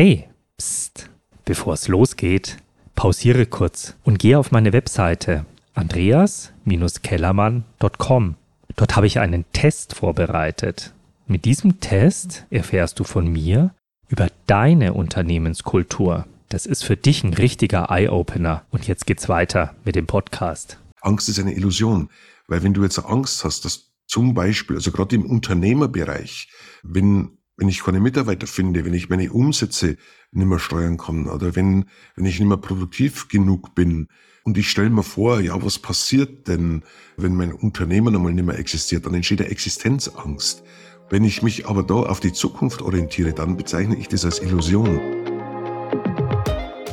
Hey, pst, bevor es losgeht, pausiere kurz und gehe auf meine Webseite andreas-kellermann.com. Dort habe ich einen Test vorbereitet. Mit diesem Test erfährst du von mir über deine Unternehmenskultur. Das ist für dich ein richtiger Eye-Opener. Und jetzt geht's weiter mit dem Podcast. Angst ist eine Illusion, weil wenn du jetzt Angst hast, dass zum Beispiel, also gerade im Unternehmerbereich, wenn wenn ich keine Mitarbeiter finde, wenn ich meine Umsätze nicht mehr steuern kann oder wenn, wenn ich nicht mehr produktiv genug bin und ich stelle mir vor, ja, was passiert denn, wenn mein Unternehmen einmal nicht mehr existiert, dann entsteht eine Existenzangst. Wenn ich mich aber da auf die Zukunft orientiere, dann bezeichne ich das als Illusion.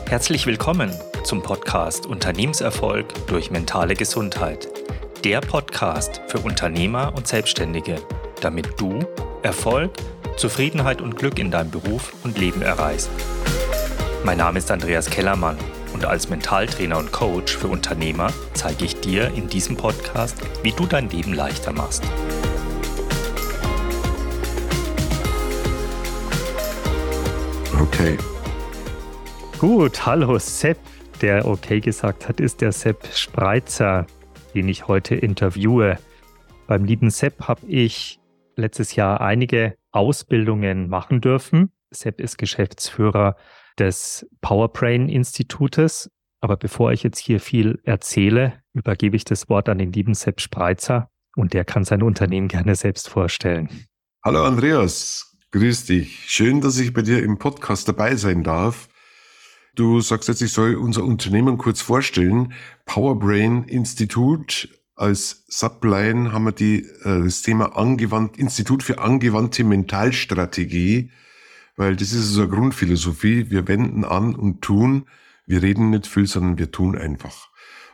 Herzlich willkommen zum Podcast Unternehmenserfolg durch mentale Gesundheit. Der Podcast für Unternehmer und Selbstständige, damit du Erfolg Zufriedenheit und Glück in deinem Beruf und Leben erreichst. Mein Name ist Andreas Kellermann und als Mentaltrainer und Coach für Unternehmer zeige ich dir in diesem Podcast, wie du dein Leben leichter machst. Okay. Gut, hallo Sepp. Der okay gesagt hat, ist der Sepp Spreitzer, den ich heute interviewe. Beim lieben Sepp habe ich letztes Jahr einige Ausbildungen machen dürfen. Sepp ist Geschäftsführer des Powerbrain Institutes. Aber bevor ich jetzt hier viel erzähle, übergebe ich das Wort an den lieben Sepp Spreitzer und der kann sein Unternehmen gerne selbst vorstellen. Hallo Andreas, grüß dich. Schön, dass ich bei dir im Podcast dabei sein darf. Du sagst jetzt, ich soll unser Unternehmen kurz vorstellen. Powerbrain Institut als Subline haben wir die, äh, das Thema angewandt, Institut für angewandte Mentalstrategie, weil das ist unsere Grundphilosophie. Wir wenden an und tun. Wir reden nicht viel, sondern wir tun einfach.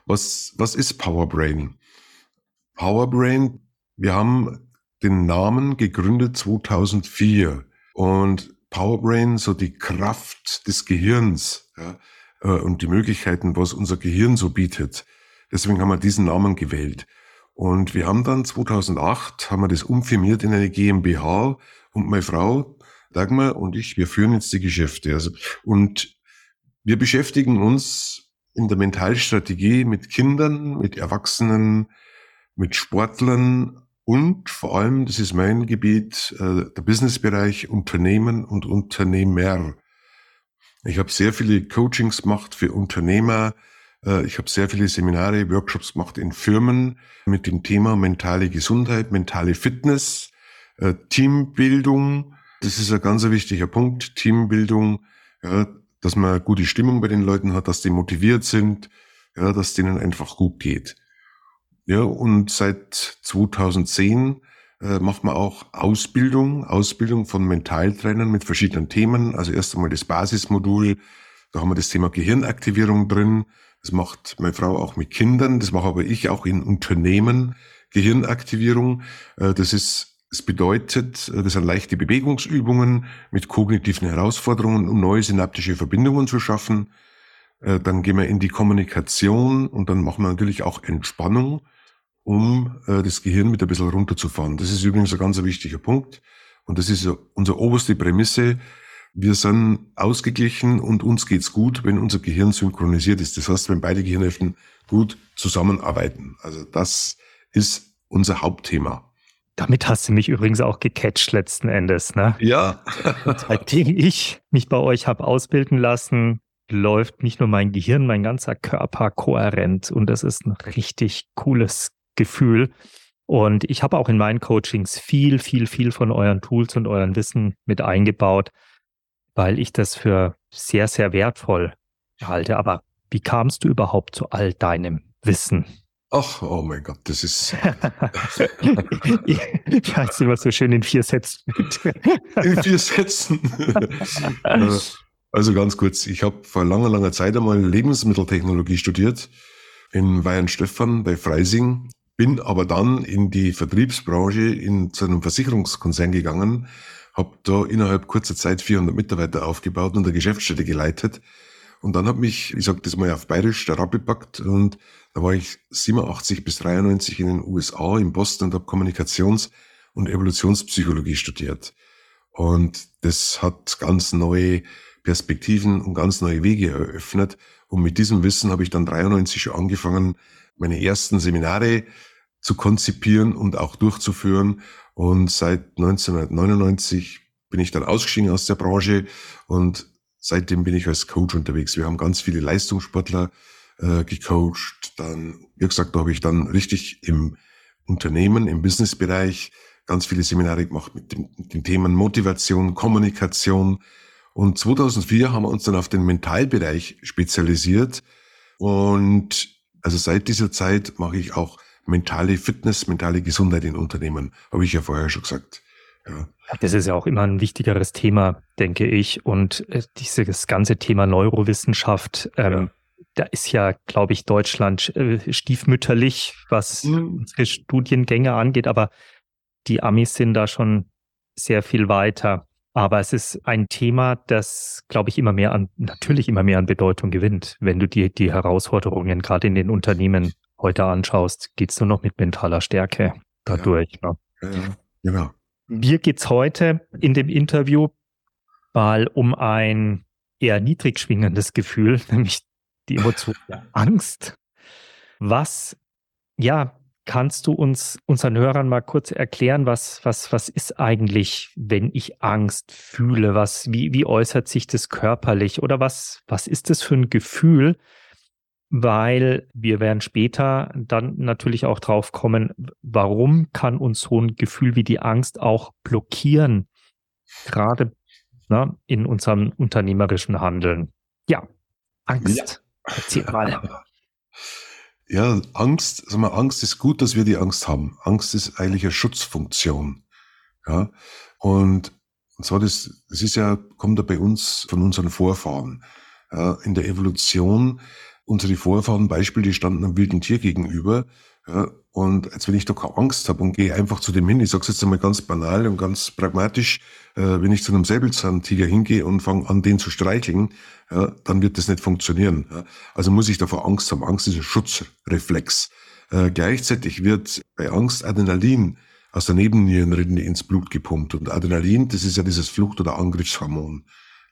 Was, was ist Powerbrain? Powerbrain, wir haben den Namen gegründet 2004 und Powerbrain, so die Kraft des Gehirns ja, äh, und die Möglichkeiten, was unser Gehirn so bietet. Deswegen haben wir diesen Namen gewählt. Und wir haben dann 2008, haben wir das umfirmiert in eine GmbH und meine Frau, Dagmar und ich, wir führen jetzt die Geschäfte. Also, und wir beschäftigen uns in der Mentalstrategie mit Kindern, mit Erwachsenen, mit Sportlern und vor allem, das ist mein Gebiet, äh, der Businessbereich Unternehmen und Unternehmer. Ich habe sehr viele Coachings gemacht für Unternehmer, ich habe sehr viele Seminare, Workshops gemacht in Firmen mit dem Thema mentale Gesundheit, mentale Fitness, äh, Teambildung. Das ist ein ganz wichtiger Punkt. Teambildung, ja, dass man gute Stimmung bei den Leuten hat, dass die motiviert sind, ja, dass denen einfach gut geht. Ja, und seit 2010 äh, macht man auch Ausbildung, Ausbildung von Mentaltrainern mit verschiedenen Themen. Also erst einmal das Basismodul, da haben wir das Thema Gehirnaktivierung drin. Das macht meine Frau auch mit Kindern, das mache aber ich auch in Unternehmen. Gehirnaktivierung, äh, das ist es bedeutet, äh, das sind leichte Bewegungsübungen mit kognitiven Herausforderungen, um neue synaptische Verbindungen zu schaffen. Äh, dann gehen wir in die Kommunikation und dann machen wir natürlich auch Entspannung, um das Gehirn mit ein bisschen runterzufahren. Das ist übrigens ein ganz wichtiger Punkt. Und das ist unsere oberste Prämisse, wir sind ausgeglichen und uns geht's gut, wenn unser Gehirn synchronisiert ist. Das heißt, wenn beide Gehirnhälften gut zusammenarbeiten. Also das ist unser Hauptthema. Damit hast du mich übrigens auch gecatcht letzten Endes, ne? Ja. Seitdem ich mich bei euch habe ausbilden lassen, läuft nicht nur mein Gehirn, mein ganzer Körper kohärent und das ist ein richtig cooles Gefühl. Und ich habe auch in meinen Coachings viel, viel, viel von euren Tools und euren Wissen mit eingebaut weil ich das für sehr, sehr wertvoll halte. Aber wie kamst du überhaupt zu all deinem Wissen? Ach, oh mein Gott, das ist. ich halte immer so schön in vier Sätzen. in vier Sätzen. also ganz kurz, ich habe vor langer, langer Zeit einmal Lebensmitteltechnologie studiert in Weihenstephan bei Freising, bin aber dann in die Vertriebsbranche in zu einem Versicherungskonzern gegangen habe da innerhalb kurzer Zeit 400 Mitarbeiter aufgebaut und eine Geschäftsstelle geleitet. Und dann hat mich, ich sage das mal auf Bayerisch, der Rabbi packt und da war ich 87 bis 93 in den USA, in Boston und habe Kommunikations- und Evolutionspsychologie studiert. Und das hat ganz neue Perspektiven und ganz neue Wege eröffnet. Und mit diesem Wissen habe ich dann 93 schon angefangen, meine ersten Seminare zu konzipieren und auch durchzuführen. Und seit 1999 bin ich dann ausgestiegen aus der Branche und seitdem bin ich als Coach unterwegs. Wir haben ganz viele Leistungssportler äh, gecoacht. Dann, wie gesagt, da habe ich dann richtig im Unternehmen, im Businessbereich ganz viele Seminare gemacht mit, dem, mit den Themen Motivation, Kommunikation. Und 2004 haben wir uns dann auf den Mentalbereich spezialisiert. Und also seit dieser Zeit mache ich auch mentale Fitness, mentale Gesundheit in Unternehmen, habe ich ja vorher schon gesagt. Ja. Das ist ja auch immer ein wichtigeres Thema, denke ich. Und äh, dieses ganze Thema Neurowissenschaft, ähm, ja. da ist ja, glaube ich, Deutschland äh, stiefmütterlich, was mhm. unsere Studiengänge angeht. Aber die Amis sind da schon sehr viel weiter. Aber es ist ein Thema, das, glaube ich, immer mehr an, natürlich immer mehr an Bedeutung gewinnt. Wenn du dir die Herausforderungen gerade in den Unternehmen heute anschaust, geht's nur noch mit mentaler Stärke dadurch. Ja, ne? ja. Genau. Mir geht's heute in dem Interview mal um ein eher niedrig schwingendes Gefühl, nämlich die Emotion der Angst. Was ja Kannst du uns, unseren Hörern mal kurz erklären, was, was, was ist eigentlich, wenn ich Angst fühle? Was, wie, wie äußert sich das körperlich? Oder was, was ist das für ein Gefühl? Weil wir werden später dann natürlich auch drauf kommen, warum kann uns so ein Gefühl wie die Angst auch blockieren? Gerade ne, in unserem unternehmerischen Handeln. Ja, Angst. Ja. Erzähl mal. Ja, Angst, sag mal, Angst ist gut, dass wir die Angst haben. Angst ist eigentlich eine Schutzfunktion. Ja, und, und zwar das, das ist ja, kommt ja bei uns von unseren Vorfahren. Ja, in der Evolution, unsere Vorfahren, Beispiel, die standen einem wilden Tier gegenüber. Ja, und als wenn ich da keine Angst habe und gehe einfach zu dem hin, ich sage es jetzt einmal ganz banal und ganz pragmatisch, äh, wenn ich zu einem Säbelzahntiger hingehe und fange an, den zu streicheln, ja, dann wird das nicht funktionieren. Ja. Also muss ich davor Angst haben. Angst ist ein Schutzreflex. Äh, gleichzeitig wird bei Angst Adrenalin aus der Nebennierenrinde ins Blut gepumpt. Und Adrenalin, das ist ja dieses Flucht- oder Angriffshormon.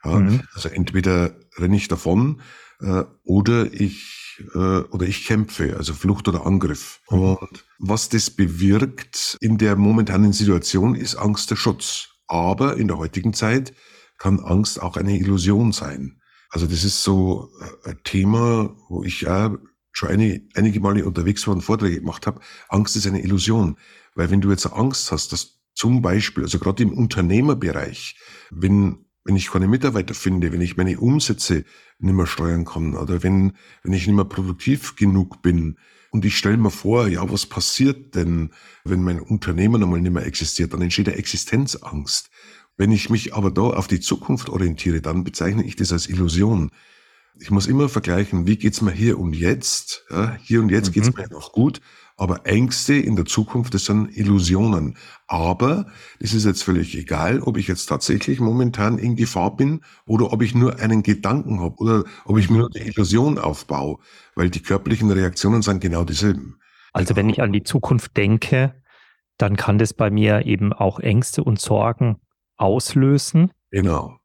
Ja, mhm. Also entweder renne ich davon äh, oder ich äh, oder ich kämpfe, also Flucht oder Angriff. Mhm. Und was das bewirkt in der momentanen Situation ist Angst der Schutz. Aber in der heutigen Zeit kann Angst auch eine Illusion sein. Also das ist so äh, ein Thema, wo ich ja schon eine, einige Male unterwegs war und Vorträge gemacht habe. Angst ist eine Illusion. Weil wenn du jetzt Angst hast, dass zum Beispiel, also gerade im Unternehmerbereich, wenn wenn ich keine Mitarbeiter finde, wenn ich meine Umsätze nicht mehr steuern kann oder wenn, wenn ich nicht mehr produktiv genug bin. Und ich stelle mir vor, ja, was passiert denn, wenn mein Unternehmen einmal nicht mehr existiert? Dann entsteht eine Existenzangst. Wenn ich mich aber da auf die Zukunft orientiere, dann bezeichne ich das als Illusion. Ich muss immer vergleichen, wie geht's mir hier und jetzt? Ja, hier und jetzt mhm. geht's mir noch gut, aber Ängste in der Zukunft, das sind Illusionen. Aber es ist jetzt völlig egal, ob ich jetzt tatsächlich momentan in Gefahr bin oder ob ich nur einen Gedanken habe oder ob ich mir nur die Illusion aufbaue, weil die körperlichen Reaktionen sind genau dieselben. Also wenn ich an die Zukunft denke, dann kann das bei mir eben auch Ängste und Sorgen auslösen. Genau.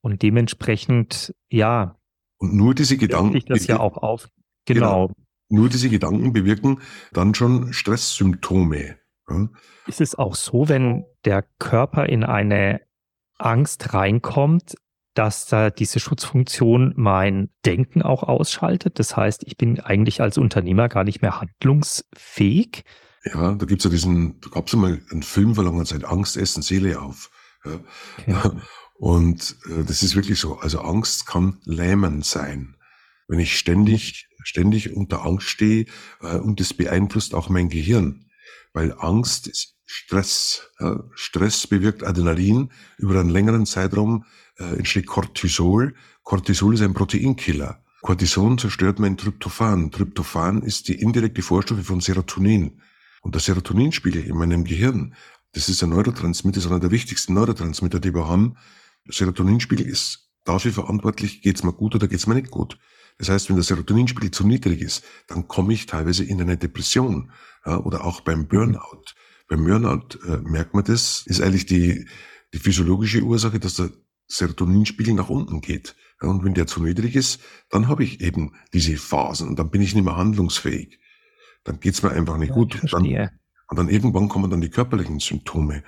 Und dementsprechend, ja. Und nur diese Gedanken. Ich das ja auch auf. Genau. genau. Nur diese Gedanken bewirken dann schon Stresssymptome. Ja. Ist es auch so, wenn der Körper in eine Angst reinkommt, dass da diese Schutzfunktion mein Denken auch ausschaltet? Das heißt, ich bin eigentlich als Unternehmer gar nicht mehr handlungsfähig. Ja, da gibt's ja diesen, da gab's mal einen Film vor langer Zeit, Angst essen Seele auf. Ja. Okay. Und äh, das ist wirklich so. Also Angst kann lähmend sein. Wenn ich ständig ständig unter Angst stehe äh, und das beeinflusst auch mein Gehirn, weil Angst ist Stress. Ja. Stress bewirkt Adrenalin über einen längeren Zeitraum äh, entsteht Cortisol. Cortisol ist ein Proteinkiller. Cortison zerstört mein Tryptophan. Tryptophan ist die indirekte Vorstufe von Serotonin. Und der Serotoninspiegel in meinem Gehirn, das ist ein Neurotransmitter, ist einer der wichtigsten Neurotransmitter, die wir haben. Der Serotoninspiegel ist dafür verantwortlich, geht's mir gut oder geht's mir nicht gut. Das heißt, wenn der Serotoninspiegel zu niedrig ist, dann komme ich teilweise in eine Depression ja, oder auch beim Burnout. Beim Burnout äh, merkt man das, ist eigentlich die, die physiologische Ursache, dass der Serotoninspiegel nach unten geht. Und wenn der zu niedrig ist, dann habe ich eben diese Phasen und dann bin ich nicht mehr handlungsfähig. Dann geht's mir einfach nicht ja, gut. Und dann, und dann irgendwann kommen dann die körperlichen Symptome.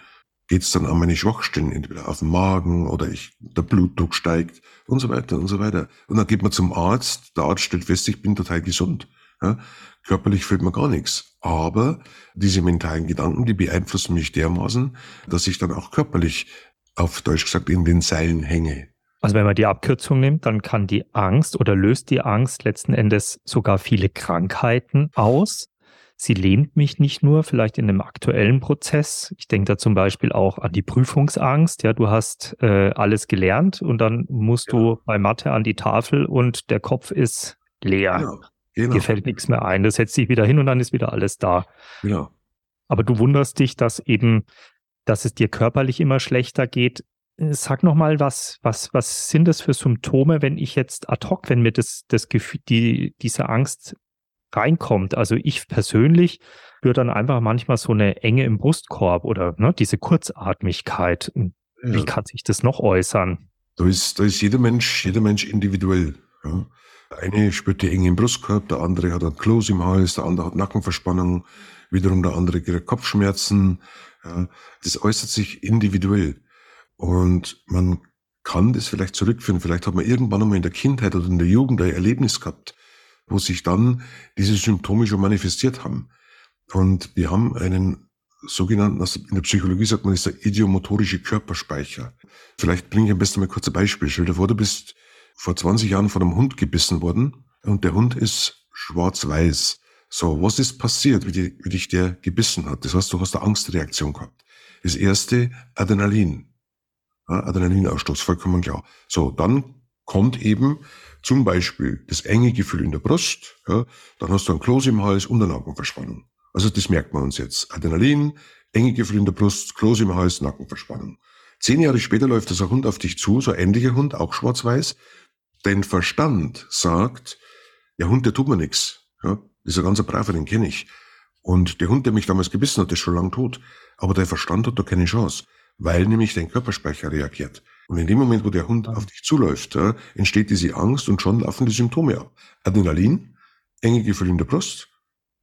Geht's dann an meine Schwachstellen, entweder auf den Magen oder ich, der Blutdruck steigt und so weiter und so weiter. Und dann geht man zum Arzt, der Arzt stellt fest, ich bin total gesund. Ja, körperlich fühlt man gar nichts. Aber diese mentalen Gedanken, die beeinflussen mich dermaßen, dass ich dann auch körperlich, auf Deutsch gesagt, in den Seilen hänge. Also wenn man die Abkürzung nimmt, dann kann die Angst oder löst die Angst letzten Endes sogar viele Krankheiten aus. Sie lehnt mich nicht nur vielleicht in einem aktuellen Prozess. Ich denke da zum Beispiel auch an die Prüfungsangst. Ja, du hast äh, alles gelernt und dann musst ja. du bei Mathe an die Tafel und der Kopf ist leer. Ja. Genau. Dir fällt nichts mehr ein. Das setzt dich wieder hin und dann ist wieder alles da. Genau. Aber du wunderst dich, dass eben, dass es dir körperlich immer schlechter geht. Sag noch mal, was, was, was sind das für Symptome, wenn ich jetzt ad hoc, wenn mir das, das Gefühl, die, diese Angst reinkommt? Also ich persönlich spüre dann einfach manchmal so eine Enge im Brustkorb oder ne, diese Kurzatmigkeit. Wie ja. kann sich das noch äußern? Da ist, da ist jeder Mensch, jeder Mensch individuell. Ja. Der eine spürt die Enge im Brustkorb, der andere hat ein Kloß im Hals, der andere hat Nackenverspannung, wiederum der andere kriegt Kopfschmerzen. Ja, das äußert sich individuell. Und man kann das vielleicht zurückführen. Vielleicht hat man irgendwann einmal in der Kindheit oder in der Jugend ein Erlebnis gehabt, wo sich dann diese Symptome schon manifestiert haben. Und wir haben einen sogenannten, also in der Psychologie sagt man, ist der idiomotorische Körperspeicher. Vielleicht bringe ich am besten mal kurz ein Beispiel. Stell dir vor, du bist vor 20 Jahren von einem Hund gebissen worden und der Hund ist schwarz-weiß. So, was ist passiert, wie, die, wie dich der gebissen hat? Das heißt, du hast eine Angstreaktion gehabt. Das erste, Adrenalin. Ja, Adrenalinausstoß, vollkommen klar. So, dann kommt eben zum Beispiel das enge Gefühl in der Brust, ja, dann hast du ein Kloß im Hals und eine Nackenverspannung. Also das merkt man uns jetzt. Adrenalin, enge Gefühl in der Brust, Kloß im Hals, Nackenverspannung. Zehn Jahre später läuft ein Hund auf dich zu, so ein ähnlicher Hund, auch schwarz-weiß, Dein Verstand sagt, der Hund, der tut mir nichts. Ja, ist ein ganz braver, den kenne ich. Und der Hund, der mich damals gebissen hat, ist schon lang tot. Aber der Verstand hat da keine Chance, weil nämlich dein Körperspeicher reagiert. Und in dem Moment, wo der Hund auf dich zuläuft, ja, entsteht diese Angst und schon laufen die Symptome ab. Adrenalin, enge Gefühl in der Brust,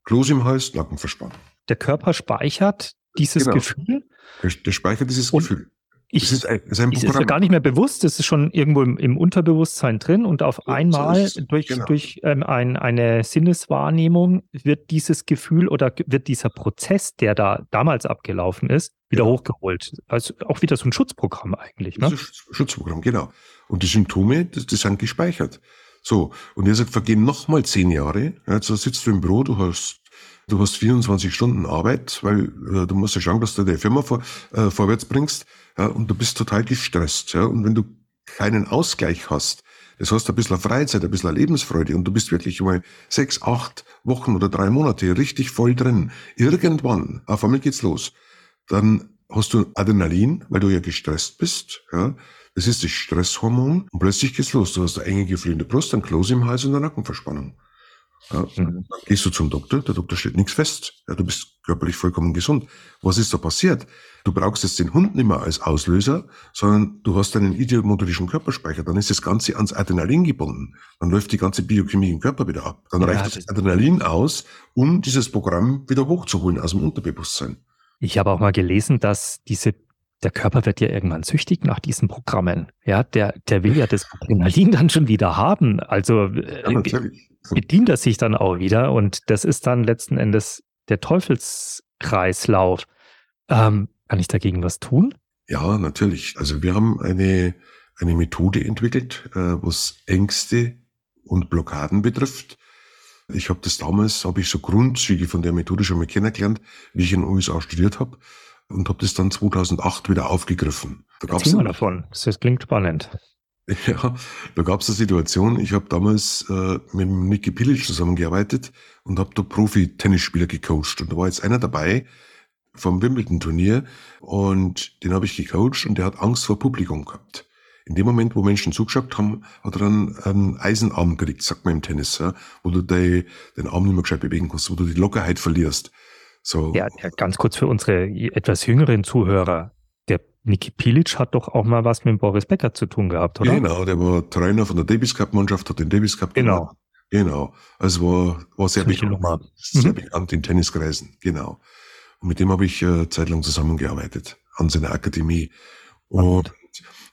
Kloß im Hals, Nackenverspannung. Der Körper speichert dieses genau. Gefühl? Der, der speichert dieses und, Gefühl. Ich, das ist, ein, das ist, ein ist mir gar nicht mehr bewusst, das ist schon irgendwo im, im Unterbewusstsein drin und auf einmal so durch, genau. durch ähm, ein, eine Sinneswahrnehmung wird dieses Gefühl oder wird dieser Prozess, der da damals abgelaufen ist, wieder hochgeholt. Also auch wieder so ein Schutzprogramm eigentlich. Ne? Schutzprogramm, genau. Und die Symptome, das, das sind gespeichert. So, und ihr sagt, vergehen nochmal zehn Jahre. Jetzt sitzt du im Büro, du hast du hast 24 Stunden Arbeit, weil äh, du musst ja schauen, dass du deine Firma vor, äh, vorwärts bringst ja, und du bist total gestresst. Ja, und wenn du keinen Ausgleich hast, das heißt ein bisschen Freizeit, ein bisschen Lebensfreude und du bist wirklich mal sechs, acht Wochen oder drei Monate richtig voll drin. Irgendwann, auf einmal geht's los. Dann hast du Adrenalin, weil du ja gestresst bist. Ja, das ist das Stresshormon und plötzlich geht's los. Du hast eine enge Gefühl in der Brust, ein Kloß im Hals und eine Nackenverspannung. Ja, mhm. Dann gehst du zum Doktor, der Doktor stellt nichts fest. Ja, du bist körperlich vollkommen gesund. Was ist da passiert? Du brauchst jetzt den Hund nicht mehr als Auslöser, sondern du hast einen idiomotorischen Körperspeicher. Dann ist das Ganze ans Adrenalin gebunden. Dann läuft die ganze Biochemie im Körper wieder ab. Dann ja, reicht das Adrenalin aus, um dieses Programm wieder hochzuholen aus dem Unterbewusstsein. Ich habe auch mal gelesen, dass diese der Körper wird ja irgendwann süchtig nach diesen Programmen. Ja, der, der will ja das Adrenalin dann schon wieder haben. Also ja, äh, bedient er sich dann auch wieder und das ist dann letzten Endes der Teufelskreislauf. Ähm, kann ich dagegen was tun? Ja, natürlich. Also wir haben eine, eine Methode entwickelt, äh, was Ängste und Blockaden betrifft. Ich habe das damals, habe ich so Grundzüge von der Methode schon mal kennengelernt, wie ich in den USA studiert habe und habe das dann 2008 wieder aufgegriffen. Da gab's Erzähl mal davon, das klingt spannend. Ja, da gab es eine Situation, ich habe damals äh, mit Niki Pilic zusammengearbeitet und habe da Profi-Tennisspieler gecoacht. Und da war jetzt einer dabei vom Wimbledon-Turnier und den habe ich gecoacht und der hat Angst vor Publikum gehabt. In dem Moment, wo Menschen zugeschaut haben, hat er dann einen Eisenarm gekriegt, sagt man im Tennis, ja, wo du die, den Arm nicht mehr gescheit bewegen kannst, wo du die Lockerheit verlierst. So. Ja, ja, ganz kurz für unsere etwas jüngeren Zuhörer. der Niki Pilic hat doch auch mal was mit Boris Becker zu tun gehabt, oder? Genau, der war Trainer von der Davis Cup Mannschaft, hat den Davis Cup genau. Gemacht. Genau. Also war, war sehr, bekannt, sehr mhm. bekannt in Tenniskreisen. Genau. Und mit dem habe ich äh, zeitlang zusammengearbeitet an seiner Akademie. Und Ach.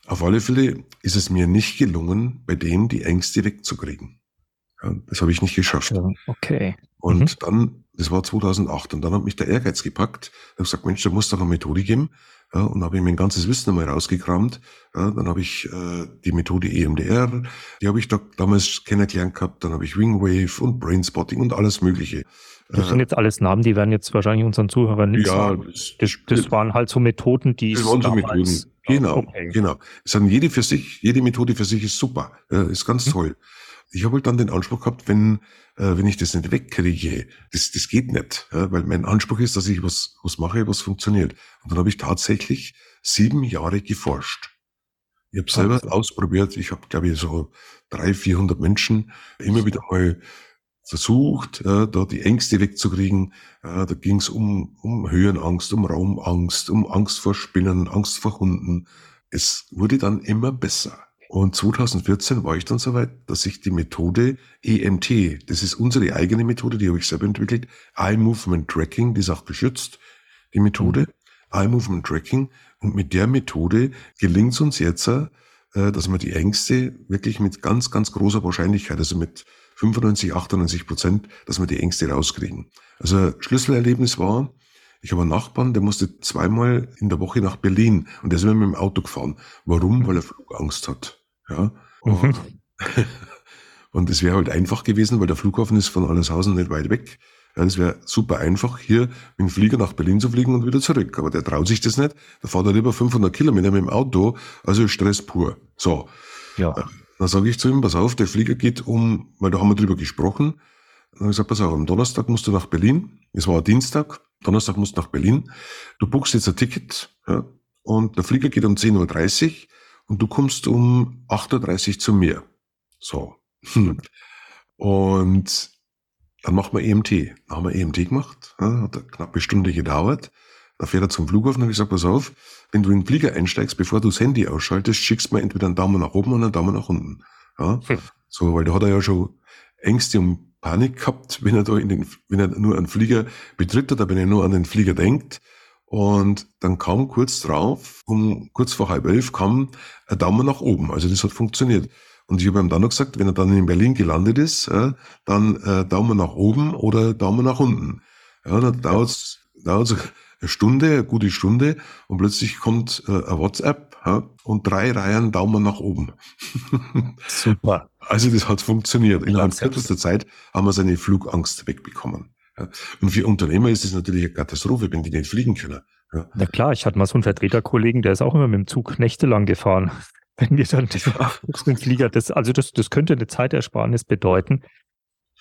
Auf alle Fälle ist es mir nicht gelungen, bei dem die Ängste wegzukriegen. Ja, das habe ich nicht geschafft. Ja, okay. Und mhm. dann, das war 2008, und dann hat mich der Ehrgeiz gepackt. Ich habe gesagt, Mensch, da muss doch eine Methode geben. Ja, und habe ich mein ganzes Wissen einmal rausgekramt. Ja, dann habe ich äh, die Methode EMDR, die habe ich da damals kennengelernt gehabt. Dann habe ich Wingwave und Brainspotting und alles Mögliche. Das sind jetzt alles Namen, die werden jetzt wahrscheinlich unseren Zuhörern nicht ja, sagen. Das, das, das, waren halt so Methoden, die das waren so Methoden. Genau, okay. genau. Es haben jede für sich, jede Methode für sich ist super, ist ganz mhm. toll. Ich habe halt dann den Anspruch gehabt, wenn äh, wenn ich das nicht wegkriege, das, das geht nicht, ja, weil mein Anspruch ist, dass ich was, was mache, was funktioniert. Und dann habe ich tatsächlich sieben Jahre geforscht. Ich habe selber ausprobiert, ich habe, glaube ich, so drei, vierhundert Menschen immer wieder mal versucht, äh, da die Ängste wegzukriegen. Äh, da ging es um, um Höhenangst, um Raumangst, um Angst vor Spinnen, Angst vor Hunden. Es wurde dann immer besser. Und 2014 war ich dann soweit, dass ich die Methode EMT, das ist unsere eigene Methode, die habe ich selber entwickelt, Eye Movement Tracking, die ist auch geschützt, die Methode, mhm. Eye Movement Tracking. Und mit der Methode gelingt es uns jetzt, äh, dass wir die Ängste wirklich mit ganz, ganz großer Wahrscheinlichkeit, also mit 95, 98 Prozent, dass wir die Ängste rauskriegen. Also Schlüsselerlebnis war, ich habe einen Nachbarn, der musste zweimal in der Woche nach Berlin und der ist immer mit dem Auto gefahren. Warum? Weil er Flugangst hat. Ja. Mhm. Und es wäre halt einfach gewesen, weil der Flughafen ist von Allershausen nicht weit weg. Ja, das wäre super einfach, hier mit dem Flieger nach Berlin zu fliegen und wieder zurück. Aber der traut sich das nicht. Da fährt er lieber 500 Kilometer mit dem Auto. Also Stress pur. So. Ja. Dann sage ich zu ihm, pass auf, der Flieger geht um, weil da haben wir drüber gesprochen. Dann habe ich gesagt, pass auf, am Donnerstag musst du nach Berlin. Es war Dienstag. Donnerstag musst du nach Berlin. Du buchst jetzt ein Ticket. Ja, und der Flieger geht um 10.30 Uhr und du kommst um 8.30 Uhr zu mir. So. Und dann macht man EMT. Dann haben wir EMT gemacht, ja, hat eine knappe Stunde gedauert. Da fährt er zum Flughafen und habe gesagt, pass auf, wenn du in den Flieger einsteigst, bevor du das Handy ausschaltest, schickst du mir entweder einen Daumen nach oben oder einen Daumen nach unten. Ja? Hm. So, weil da hat er ja schon Ängste und Panik gehabt, wenn er da in den, wenn er nur einen Flieger betritt oder wenn er nur an den Flieger denkt. Und dann kam kurz drauf, um kurz vor halb elf, kam ein Daumen nach oben. Also das hat funktioniert. Und ich habe ihm dann noch gesagt, wenn er dann in Berlin gelandet ist, äh, dann äh, Daumen nach oben oder Daumen nach unten. Ja, dann dauert es eine Stunde, eine gute Stunde und plötzlich kommt äh, ein WhatsApp ja, und drei Reihen Daumen nach oben. Super. Also das hat funktioniert. Innerhalb kürzester Zeit haben wir seine Flugangst wegbekommen. Und für Unternehmer ist es natürlich eine Katastrophe, wenn die nicht fliegen können. Ja. Na klar, ich hatte mal so einen Vertreterkollegen, der ist auch immer mit dem Zug nächtelang gefahren. Wenn wir dann den Flieger, das, also das, das könnte eine Zeitersparnis bedeuten.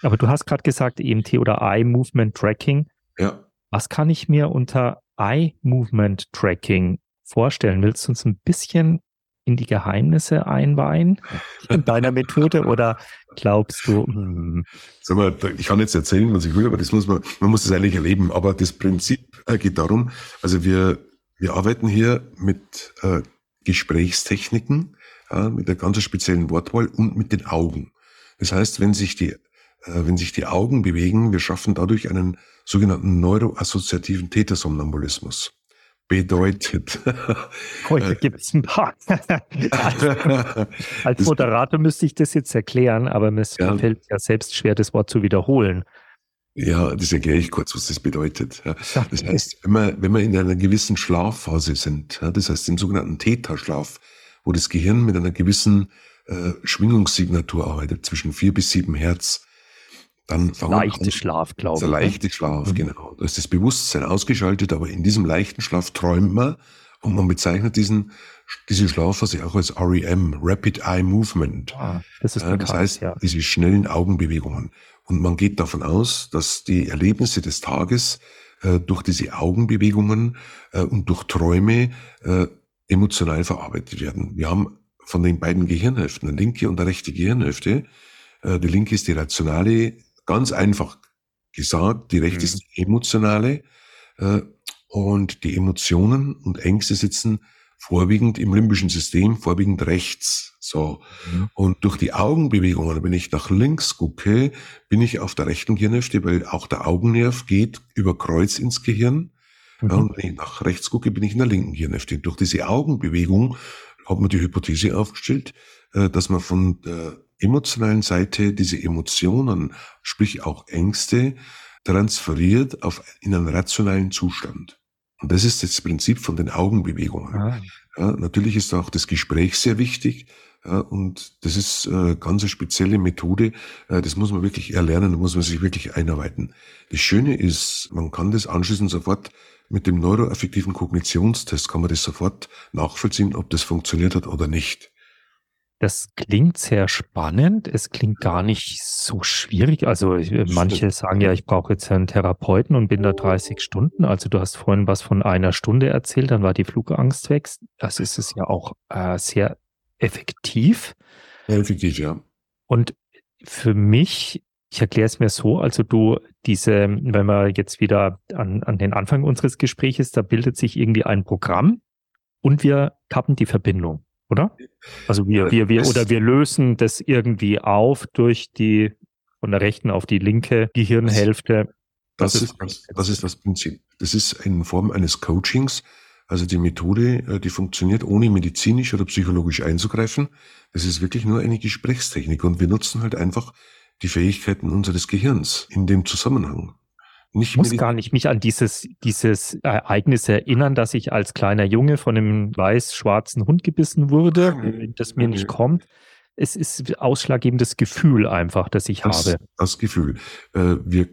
Aber du hast gerade gesagt, EMT oder Eye Movement Tracking. Ja. Was kann ich mir unter Eye Movement Tracking vorstellen? Willst du uns ein bisschen in die Geheimnisse einweihen in deiner Methode oder glaubst du? Hm. Sag mal, ich kann jetzt erzählen, was ich will, aber das muss man, man muss es eigentlich erleben. Aber das Prinzip äh, geht darum, also wir, wir arbeiten hier mit äh, Gesprächstechniken, äh, mit einer ganz speziellen Wortwahl und mit den Augen. Das heißt, wenn sich die, wenn sich die Augen bewegen, wir schaffen dadurch einen sogenannten neuroassoziativen Tätersomnambulismus bedeutet. Heute gibt es ein paar. Als Moderator müsste ich das jetzt erklären, aber mir ja. fällt ja selbst schwer, das Wort zu wiederholen. Ja, das erkläre ich kurz, was das bedeutet. Das heißt, wenn wir, wenn wir in einer gewissen Schlafphase sind, das heißt im sogenannten Theta-Schlaf, wo das Gehirn mit einer gewissen äh, Schwingungssignatur arbeitet, zwischen vier bis sieben Hertz, dann leichte Schlaf, glaube ich. Der ne? leichte Schlaf, mhm. genau. Da ist das Bewusstsein ausgeschaltet, aber in diesem leichten Schlaf träumt man und man bezeichnet diesen, diese Schlafphase auch als REM, Rapid Eye Movement. Ah, das ist bekannt, das heißt, ja. diese schnellen Augenbewegungen. Und man geht davon aus, dass die Erlebnisse des Tages äh, durch diese Augenbewegungen äh, und durch Träume äh, emotional verarbeitet werden. Wir haben von den beiden Gehirnhälften, eine linke und eine rechte Gehirnhälfte, äh, die linke ist die rationale Ganz einfach gesagt, die rechte mhm. ist die emotionale. Äh, Und die Emotionen und Ängste sitzen vorwiegend im limbischen System, vorwiegend rechts. So. Mhm. Und durch die Augenbewegungen, wenn ich nach links gucke, bin ich auf der rechten Gehirnhälfte, weil auch der Augennerv geht über Kreuz ins Gehirn. Mhm. Und wenn ich nach rechts gucke, bin ich in der linken Gehirnhälfte. Durch diese Augenbewegung hat man die Hypothese aufgestellt, äh, dass man von der emotionalen Seite diese Emotionen, sprich auch Ängste, transferiert auf, in einen rationalen Zustand. Und das ist das Prinzip von den Augenbewegungen. Ah. Ja, natürlich ist auch das Gespräch sehr wichtig. Ja, und das ist äh, ganz eine spezielle Methode. Äh, das muss man wirklich erlernen, da muss man sich wirklich einarbeiten. Das Schöne ist, man kann das anschließend sofort mit dem neuroaffektiven Kognitionstest kann man das sofort nachvollziehen, ob das funktioniert hat oder nicht. Das klingt sehr spannend. Es klingt gar nicht so schwierig. Also äh, manche sagen ja, ich brauche jetzt einen Therapeuten und bin da 30 Stunden. Also du hast vorhin was von einer Stunde erzählt, dann war die Flugangst weg. Das ist es ja auch äh, sehr effektiv. Effektiv, ja. Und für mich, ich erkläre es mir so, also du diese, wenn wir jetzt wieder an, an den Anfang unseres Gespräches, da bildet sich irgendwie ein Programm und wir kappen die Verbindung oder? Also wir, wir, wir, oder wir lösen das irgendwie auf durch die von der rechten auf die linke Gehirnhälfte. Das, das, ist, das, das ist das Prinzip. Das ist in Form eines Coachings. Also die Methode, äh, die funktioniert ohne medizinisch oder psychologisch einzugreifen. Das ist wirklich nur eine Gesprächstechnik und wir nutzen halt einfach die Fähigkeiten unseres Gehirns in dem Zusammenhang. Nicht ich muss gar nicht mich an dieses, dieses Ereignis erinnern, dass ich als kleiner Junge von einem weiß-schwarzen Hund gebissen wurde, das mir nicht kommt. Es ist ausschlaggebendes Gefühl einfach, das ich das, habe. Das Gefühl. Äh, wir,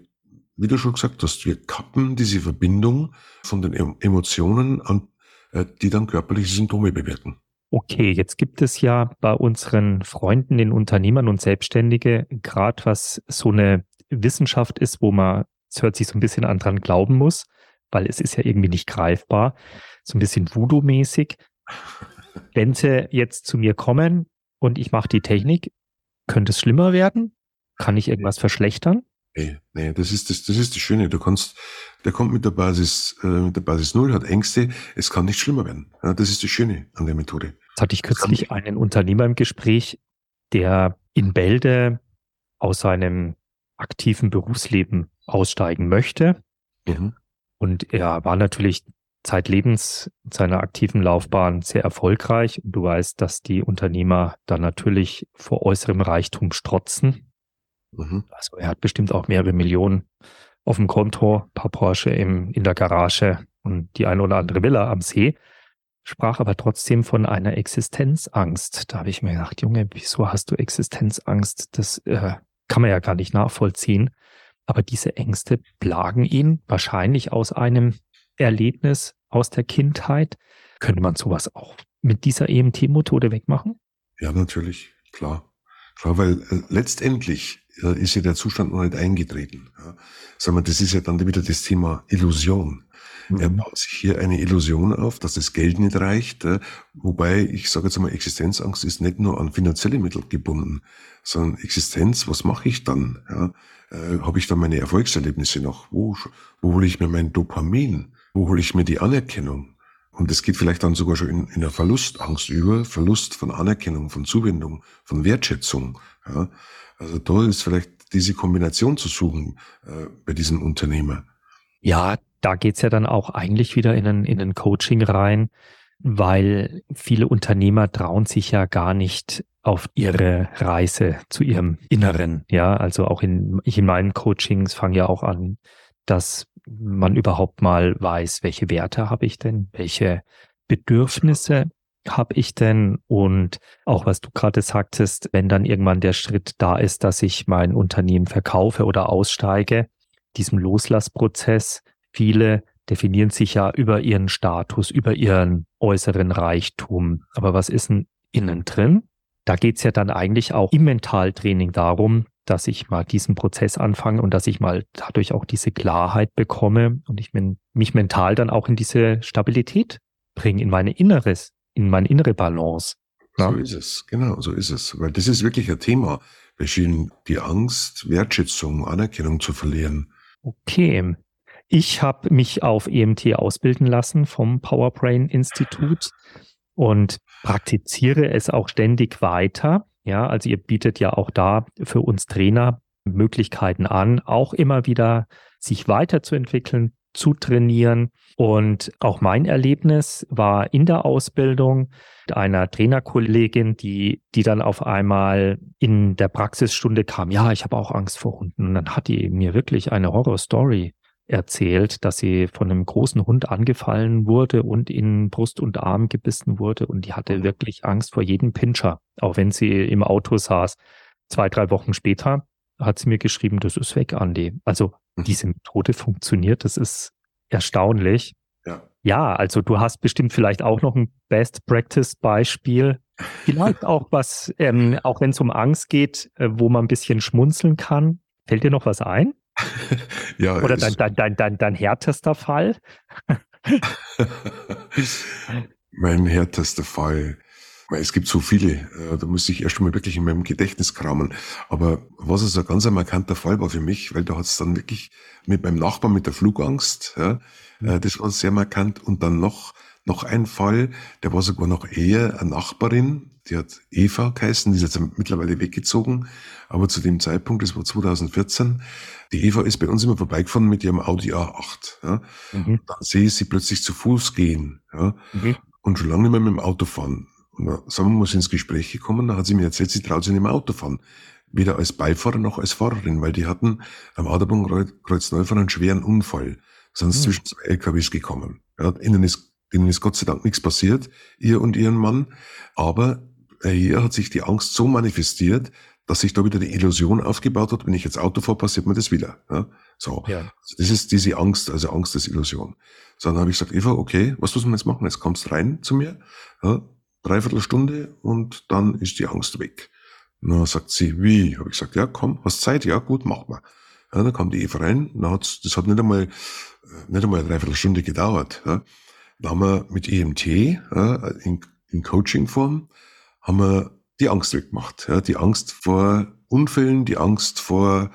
wie du schon gesagt hast, wir kappen diese Verbindung von den Emotionen an, äh, die dann körperliche Symptome bewirken. Okay, jetzt gibt es ja bei unseren Freunden, den Unternehmern und Selbstständige, gerade was so eine Wissenschaft ist, wo man es hört sich so ein bisschen an dran glauben muss, weil es ist ja irgendwie nicht greifbar, so ein bisschen Voodoo-mäßig. Wenn sie jetzt zu mir kommen und ich mache die Technik, könnte es schlimmer werden? Kann ich irgendwas verschlechtern? Nee, nee, das ist das, das ist das Schöne. Du kannst, der kommt mit der Basis, äh, mit der Basis Null, hat Ängste, es kann nicht schlimmer werden. Ja, das ist das Schöne an der Methode. Jetzt hatte ich kürzlich einen Unternehmer im Gespräch, der in Bälde aus seinem aktiven Berufsleben aussteigen möchte. Mhm. Und er war natürlich zeitlebens in seiner aktiven Laufbahn sehr erfolgreich. Und du weißt, dass die Unternehmer dann natürlich vor äußerem Reichtum strotzen. Mhm. Also er hat bestimmt auch mehrere Millionen auf dem Konto, paar Porsche im, in der Garage und die eine oder andere Villa am See, sprach aber trotzdem von einer Existenzangst. Da habe ich mir gedacht, Junge, wieso hast du Existenzangst? Das äh, kann man ja gar nicht nachvollziehen. Aber diese Ängste plagen ihn wahrscheinlich aus einem Erlebnis aus der Kindheit. Könnte man sowas auch mit dieser EMT-Methode wegmachen? Ja, natürlich, klar. Klar, weil äh, letztendlich äh, ist ja der Zustand noch nicht eingetreten. Ja. Sagen wir, das ist ja dann wieder das Thema Illusion. Mhm. Er baut sich hier eine Illusion auf, dass das Geld nicht reicht. Äh, wobei, ich sage jetzt mal, Existenzangst ist nicht nur an finanzielle Mittel gebunden, sondern Existenz, was mache ich dann? Ja? Äh, Habe ich dann meine Erfolgserlebnisse noch? Wo, wo hole ich mir mein Dopamin? Wo hole ich mir die Anerkennung? Und es geht vielleicht dann sogar schon in, in der Verlustangst über, Verlust von Anerkennung, von Zuwendung, von Wertschätzung. Ja? Also da ist vielleicht diese Kombination zu suchen äh, bei diesem Unternehmer. Ja, da geht's ja dann auch eigentlich wieder in ein, in ein Coaching rein, weil viele Unternehmer trauen sich ja gar nicht auf ihre Reise zu ihrem Inneren. Ja, also auch in, ich in meinen Coachings fange ja auch an, dass man überhaupt mal weiß, welche Werte habe ich denn, welche Bedürfnisse habe ich denn und auch was du gerade sagtest, wenn dann irgendwann der Schritt da ist, dass ich mein Unternehmen verkaufe oder aussteige, diesem Loslassprozess, viele definieren sich ja über ihren Status, über ihren äußeren Reichtum. Aber was ist denn innen drin? da geht's ja dann eigentlich auch im Mentaltraining darum, dass ich mal diesen Prozess anfange und dass ich mal dadurch auch diese Klarheit bekomme und ich mich mental dann auch in diese Stabilität bringe, in meine Inneres, in meine innere Balance. Ja? So ist es, genau, so ist es. Weil das ist wirklich ein Thema, bei vielen die Angst, Wertschätzung, Anerkennung zu verlieren. Okay. Ich habe mich auf EMT ausbilden lassen vom Powerbrain Institut und praktiziere es auch ständig weiter. Ja, also ihr bietet ja auch da für uns Trainer Möglichkeiten an, auch immer wieder sich weiterzuentwickeln, zu trainieren. Und auch mein Erlebnis war in der Ausbildung mit einer Trainerkollegin, die, die dann auf einmal in der Praxisstunde kam, ja, ich habe auch Angst vor Hunden. Und dann hat die mir wirklich eine Horrorstory erzählt, dass sie von einem großen Hund angefallen wurde und in Brust und Arm gebissen wurde. Und die hatte wirklich Angst vor jedem Pinscher, auch wenn sie im Auto saß. Zwei, drei Wochen später hat sie mir geschrieben, das ist weg, Andi. Also mhm. diese Methode funktioniert, das ist erstaunlich. Ja. ja, also du hast bestimmt vielleicht auch noch ein Best Practice Beispiel. Vielleicht auch was, ähm, auch wenn es um Angst geht, äh, wo man ein bisschen schmunzeln kann. Fällt dir noch was ein? ja, Oder dein, dein, dein, dein, dein härtester Fall? mein härtester Fall. Es gibt so viele, äh, da muss ich erst mal wirklich in meinem Gedächtnis kramen. Aber was ist ein ganz markanter Fall war für mich, weil da hat es dann wirklich mit meinem Nachbarn mit der Flugangst, ja, mhm. das war sehr markant. Und dann noch, noch ein Fall, der war sogar noch eher eine Nachbarin, die hat Eva geheißen, die ist jetzt mittlerweile weggezogen. Aber zu dem Zeitpunkt, das war 2014, die Eva ist bei uns immer vorbeigefahren mit ihrem Audi A8. Ja. Mhm. Dann sehe ich sie plötzlich zu Fuß gehen. Ja. Mhm. Und schon lange nicht mehr mit dem Auto fahren. Und dann sind wir mal ins Gespräch gekommen, da hat sie mir erzählt, sie traut sich nicht mehr Auto fahren. Weder als Beifahrer noch als Fahrerin, weil die hatten am Autobahnkreuz Neufahren einen schweren Unfall. Sie mhm. zwischen zwei LKWs gekommen. Ja, ihnen ist, ihnen ist Gott sei Dank nichts passiert, ihr und ihren Mann. Aber hier hat sich die Angst so manifestiert, dass sich da wieder die Illusion aufgebaut hat, wenn ich jetzt Auto fahre, passiert mir das wieder. Ja? So. Ja. Also das ist diese Angst, also Angst des Illusion. So, dann habe ich gesagt, Eva, okay, was muss man jetzt machen? Jetzt kommst rein zu mir, ja, dreiviertel Stunde und dann ist die Angst weg. Dann sagt sie, wie? Habe ich gesagt, ja, komm, hast Zeit? Ja, gut, mach mal. Ja, dann kam die Eva rein, dann hat's, das hat nicht einmal, äh, nicht einmal eine Dreiviertelstunde gedauert. Ja. Da haben wir mit EMT ja, in, in Coaching-Form haben wir die Angst weggemacht. Ja, die Angst vor Unfällen, die Angst vor,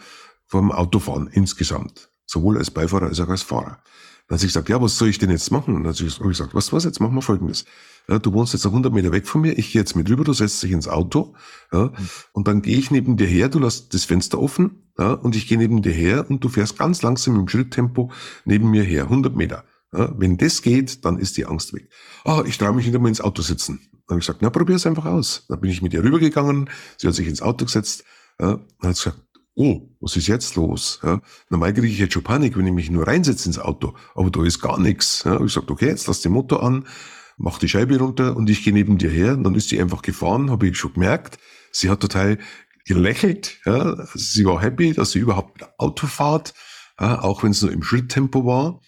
vor dem Autofahren insgesamt. Sowohl als Beifahrer als auch als Fahrer. Dann hat sie gesagt, ja, was soll ich denn jetzt machen? Und dann habe ich gesagt, was, was, jetzt machen wir Folgendes. Ja, du wohnst jetzt 100 Meter weg von mir, ich gehe jetzt mit rüber, du setzt dich ins Auto, ja, mhm. und dann gehe ich neben dir her, du lässt das Fenster offen, ja, und ich gehe neben dir her und du fährst ganz langsam im Schritttempo neben mir her, 100 Meter. Ja, wenn das geht, dann ist die Angst weg. Ah, ich traue mich nicht einmal ins Auto sitzen. Dann habe ich gesagt, na, probier es einfach aus. Dann bin ich mit ihr rübergegangen, sie hat sich ins Auto gesetzt, ja, und hat gesagt, oh, was ist jetzt los? Ja, normal kriege ich jetzt schon Panik, wenn ich mich nur reinsetze ins Auto, aber da ist gar nichts. Ja, ich gesagt, okay, jetzt lass den Motor an, mach die Scheibe runter und ich gehe neben dir her. Und dann ist sie einfach gefahren, habe ich schon gemerkt. Sie hat total gelächelt. Ja, sie war happy, dass sie überhaupt Auto fahrt, ja, auch wenn es nur im Schritttempo war.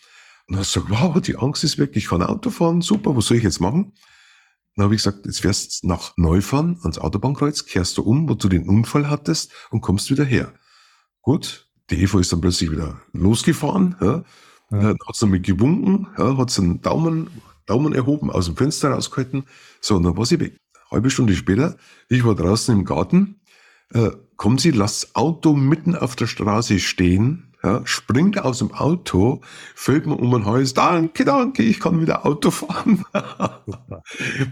Und dann hat sie gesagt, wow, die Angst ist weg, ich kann Auto fahren, super, was soll ich jetzt machen? Dann habe ich gesagt, jetzt fährst nach Neufahren ans Autobahnkreuz, kehrst du um, wo du den Unfall hattest und kommst wieder her. Gut, die Eva ist dann plötzlich wieder losgefahren, ja, ja. hat sie damit gewunken, ja, hat sie einen Daumen, Daumen erhoben, aus dem Fenster rausgehalten. So, und dann war sie weg. Halbe Stunde später, ich war draußen im Garten, äh, kommt sie, lasst das Auto mitten auf der Straße stehen, ja, springt aus dem Auto, fällt mir um den Hals, danke, danke, ich kann wieder Auto fahren.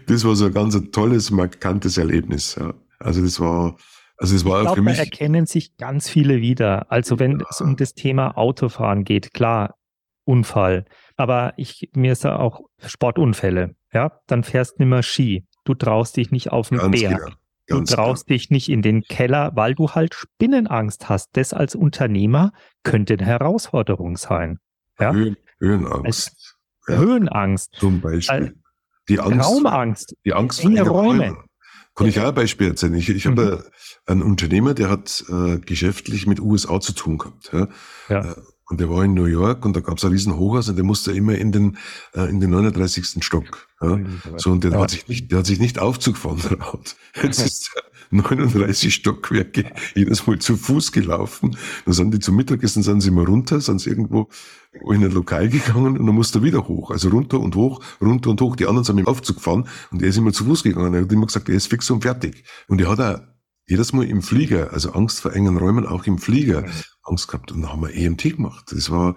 das war so ein ganz tolles, markantes Erlebnis. Ja. Also das war, also es war ich glaub, für mich. Da erkennen sich ganz viele wieder. Also wenn ja. es um das Thema Autofahren geht, klar, Unfall. Aber ich, mir ist da auch Sportunfälle. Ja, dann fährst du nicht mehr Ski. Du traust dich nicht auf den Ganz Berg. Genau. Du traust klar. dich nicht in den Keller, weil du halt Spinnenangst hast. Das als Unternehmer könnte eine Herausforderung sein. Ja? Höhen, Höhenangst. Ja. Höhenangst. Zum Beispiel. Die Angst. Raumangst. Die Angst vor Räume. Räume. Kann ich auch ein Beispiel erzählen? Ich, ich mhm. habe einen Unternehmer, der hat äh, geschäftlich mit USA zu tun gehabt. Ja? ja. Äh, und der war in New York und da gab es ein riesen Hochhaus und der musste immer in den, äh, in den 39. Stock. Ja? So, und der, ja. hat sich nicht, der hat sich nicht Aufzug fahren traut. Jetzt ist 39 Stockwerke jedes Mal zu Fuß gelaufen. Dann sind die zum Mittagessen, sind sie mal runter, sind sie irgendwo in ein Lokal gegangen und dann musste er wieder hoch. Also runter und hoch, runter und hoch. Die anderen sind mit dem Aufzug gefahren und er ist immer zu Fuß gegangen. Er hat immer gesagt, er ist fix und fertig. Und er hat auch jedes Mal im Flieger, also Angst vor engen Räumen, auch im Flieger, Angst gehabt. Und dann haben wir EMT gemacht. Das war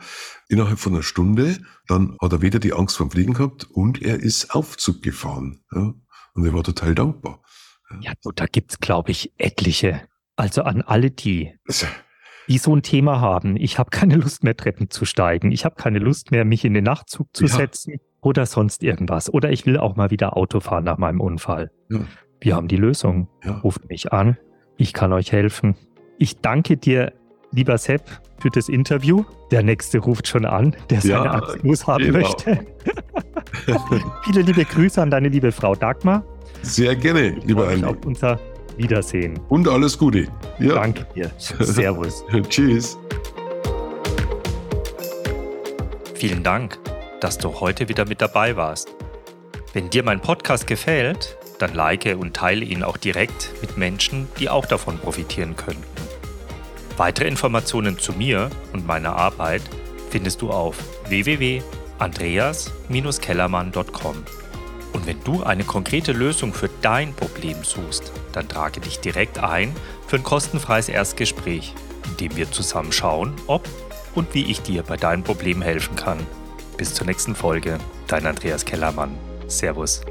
innerhalb von einer Stunde. Dann hat er weder die Angst vom Fliegen gehabt und er ist Aufzug gefahren. Ja. Und er war total dankbar. Ja, so, da gibt's, glaube ich, etliche. Also an alle die, die so ein Thema haben. Ich habe keine Lust mehr, Treppen zu steigen. Ich habe keine Lust mehr, mich in den Nachtzug zu ja. setzen oder sonst irgendwas. Oder ich will auch mal wieder Auto fahren nach meinem Unfall. Ja. Wir haben die Lösung. Ja. Ruft mich an. Ich kann euch helfen. Ich danke dir, lieber Sepp, für das Interview. Der nächste ruft schon an, der seine ja, Angst haben genau. möchte. Viele liebe Grüße an deine liebe Frau Dagmar. Sehr gerne, lieber Andi. Auf unser Wiedersehen. Und alles Gute. Ja. Danke dir. Servus. Tschüss. Vielen Dank, dass du heute wieder mit dabei warst. Wenn dir mein Podcast gefällt, dann like und teile ihn auch direkt mit Menschen, die auch davon profitieren könnten. Weitere Informationen zu mir und meiner Arbeit findest du auf www.andreas-kellermann.com. Und wenn du eine konkrete Lösung für dein Problem suchst, dann trage dich direkt ein für ein kostenfreies Erstgespräch, in dem wir zusammen schauen, ob und wie ich dir bei deinem Problem helfen kann. Bis zur nächsten Folge, dein Andreas Kellermann. Servus.